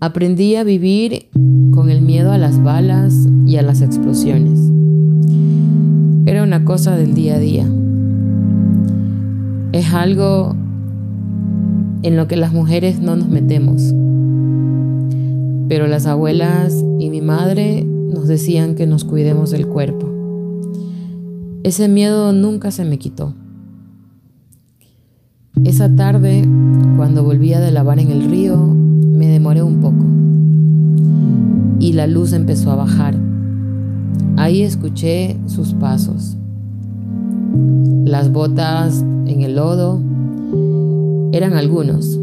Aprendí a vivir con el miedo a las balas y a las explosiones. Era una cosa del día a día. Es algo en lo que las mujeres no nos metemos. Pero las abuelas y mi madre nos decían que nos cuidemos del cuerpo. Ese miedo nunca se me quitó. Esa tarde, cuando volvía de lavar en el río, me demoré un poco y la luz empezó a bajar. Ahí escuché sus pasos. Las botas en el lodo eran algunos.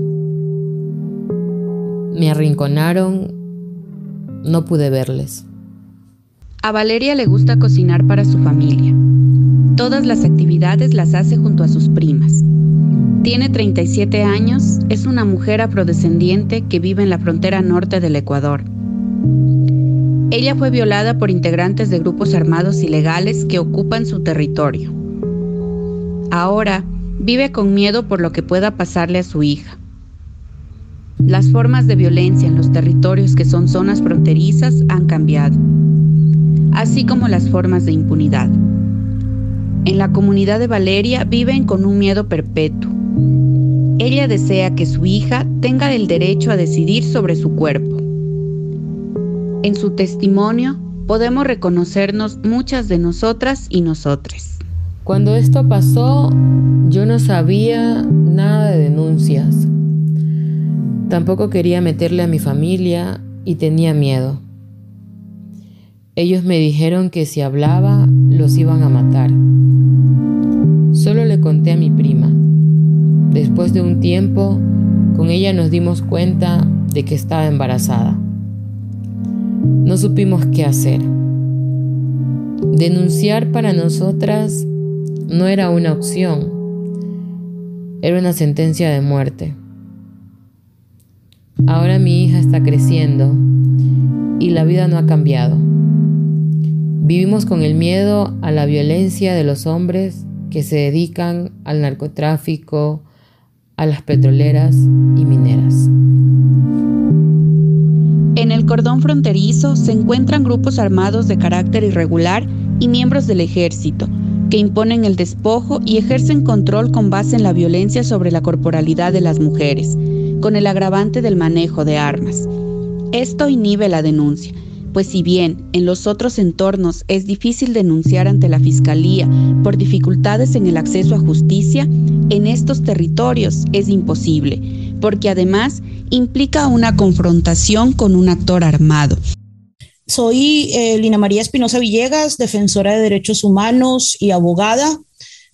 Me arrinconaron, no pude verles. A Valeria le gusta cocinar para su familia. Todas las actividades las hace junto a sus primas. Tiene 37 años, es una mujer afrodescendiente que vive en la frontera norte del Ecuador. Ella fue violada por integrantes de grupos armados ilegales que ocupan su territorio. Ahora vive con miedo por lo que pueda pasarle a su hija. Las formas de violencia en los territorios que son zonas fronterizas han cambiado, así como las formas de impunidad. En la comunidad de Valeria viven con un miedo perpetuo. Ella desea que su hija tenga el derecho a decidir sobre su cuerpo. En su testimonio podemos reconocernos muchas de nosotras y nosotres. Cuando esto pasó, yo no sabía nada de denuncias. Tampoco quería meterle a mi familia y tenía miedo. Ellos me dijeron que si hablaba los iban a matar. Solo le conté a mi prima. Después de un tiempo, con ella nos dimos cuenta de que estaba embarazada. No supimos qué hacer. Denunciar para nosotras no era una opción, era una sentencia de muerte. Ahora mi hija está creciendo y la vida no ha cambiado. Vivimos con el miedo a la violencia de los hombres que se dedican al narcotráfico, a las petroleras y mineras. En el cordón fronterizo se encuentran grupos armados de carácter irregular y miembros del ejército, que imponen el despojo y ejercen control con base en la violencia sobre la corporalidad de las mujeres, con el agravante del manejo de armas. Esto inhibe la denuncia, pues si bien en los otros entornos es difícil denunciar ante la Fiscalía por dificultades en el acceso a justicia, en estos territorios es imposible, porque además implica una confrontación con un actor armado. Soy eh, Lina María Espinosa Villegas, defensora de derechos humanos y abogada.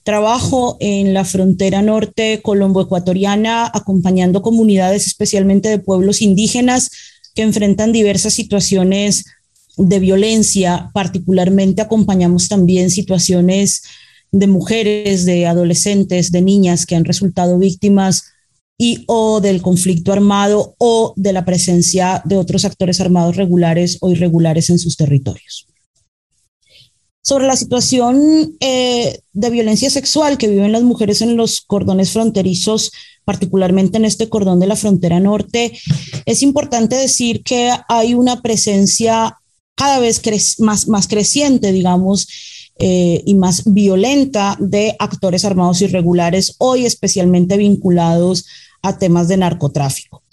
Trabajo en la frontera norte colombo-ecuatoriana acompañando comunidades, especialmente de pueblos indígenas, que enfrentan diversas situaciones de violencia. Particularmente acompañamos también situaciones de mujeres, de adolescentes, de niñas que han resultado víctimas y o del conflicto armado o de la presencia de otros actores armados regulares o irregulares en sus territorios. Sobre la situación eh, de violencia sexual que viven las mujeres en los cordones fronterizos, particularmente en este cordón de la frontera norte, es importante decir que hay una presencia cada vez más, más creciente, digamos, eh, y más violenta de actores armados irregulares, hoy especialmente vinculados a temas de narcotráfico.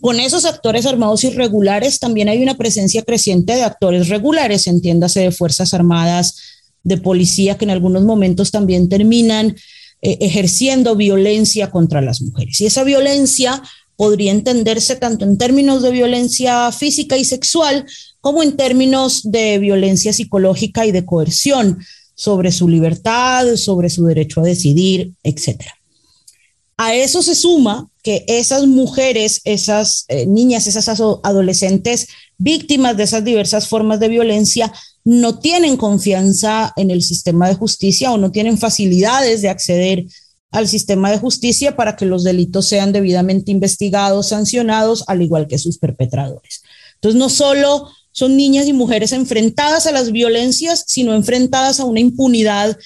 Con esos actores armados irregulares también hay una presencia creciente de actores regulares, entiéndase de Fuerzas Armadas, de policía, que en algunos momentos también terminan eh, ejerciendo violencia contra las mujeres. Y esa violencia podría entenderse tanto en términos de violencia física y sexual como en términos de violencia psicológica y de coerción sobre su libertad, sobre su derecho a decidir, etc. A eso se suma que esas mujeres, esas eh, niñas, esas adolescentes víctimas de esas diversas formas de violencia no tienen confianza en el sistema de justicia o no tienen facilidades de acceder al sistema de justicia para que los delitos sean debidamente investigados, sancionados, al igual que sus perpetradores. Entonces, no solo son niñas y mujeres enfrentadas a las violencias, sino enfrentadas a una impunidad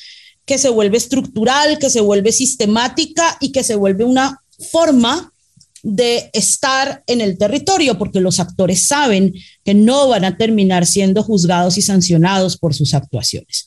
que se vuelve estructural, que se vuelve sistemática y que se vuelve una forma de estar en el territorio, porque los actores saben que no van a terminar siendo juzgados y sancionados por sus actuaciones.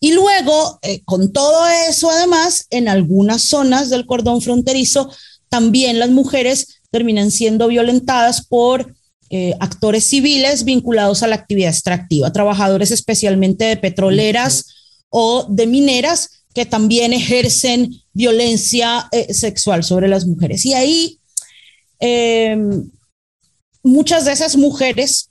Y luego, eh, con todo eso, además, en algunas zonas del cordón fronterizo, también las mujeres terminan siendo violentadas por eh, actores civiles vinculados a la actividad extractiva, trabajadores especialmente de petroleras o de mineras que también ejercen violencia eh, sexual sobre las mujeres. Y ahí em, muchas de esas mujeres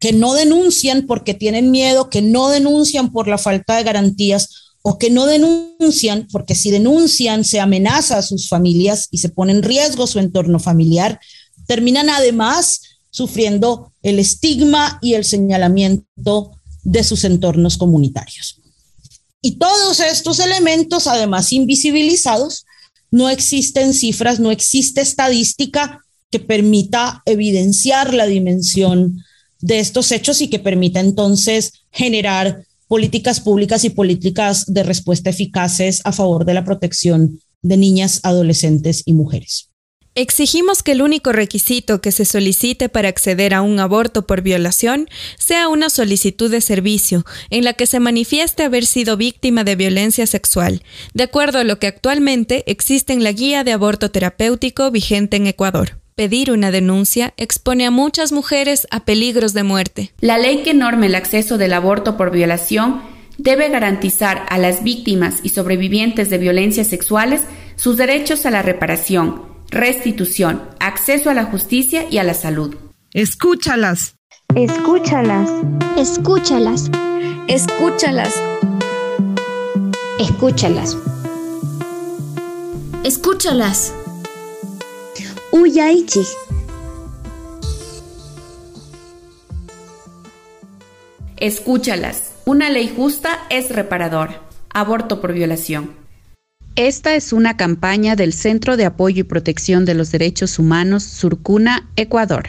que no denuncian porque tienen miedo, que no denuncian por la falta de garantías o que no denuncian porque si denuncian se amenaza a sus familias y se pone en riesgo su entorno familiar, terminan además sufriendo el estigma y el señalamiento de sus entornos comunitarios. Y todos estos elementos, además invisibilizados, no existen cifras, no existe estadística que permita evidenciar la dimensión de estos hechos y que permita entonces generar políticas públicas y políticas de respuesta eficaces a favor de la protección de niñas, adolescentes y mujeres. Exigimos que el único requisito que se solicite para acceder a un aborto por violación sea una solicitud de servicio en la que se manifieste haber sido víctima de violencia sexual, de acuerdo a lo que actualmente existe en la guía de aborto terapéutico vigente en Ecuador. Pedir una denuncia expone a muchas mujeres a peligros de muerte. La ley que norme el acceso del aborto por violación debe garantizar a las víctimas y sobrevivientes de violencias sexuales sus derechos a la reparación, restitución, acceso a la justicia y a la salud. Escúchalas. Escúchalas. Escúchalas. Escúchalas. Escúchalas. Escúchalas. Uyaichi. Escúchalas. Una ley justa es reparador. Aborto por violación. Esta es una campaña del Centro de Apoyo y Protección de los Derechos Humanos Surcuna, Ecuador.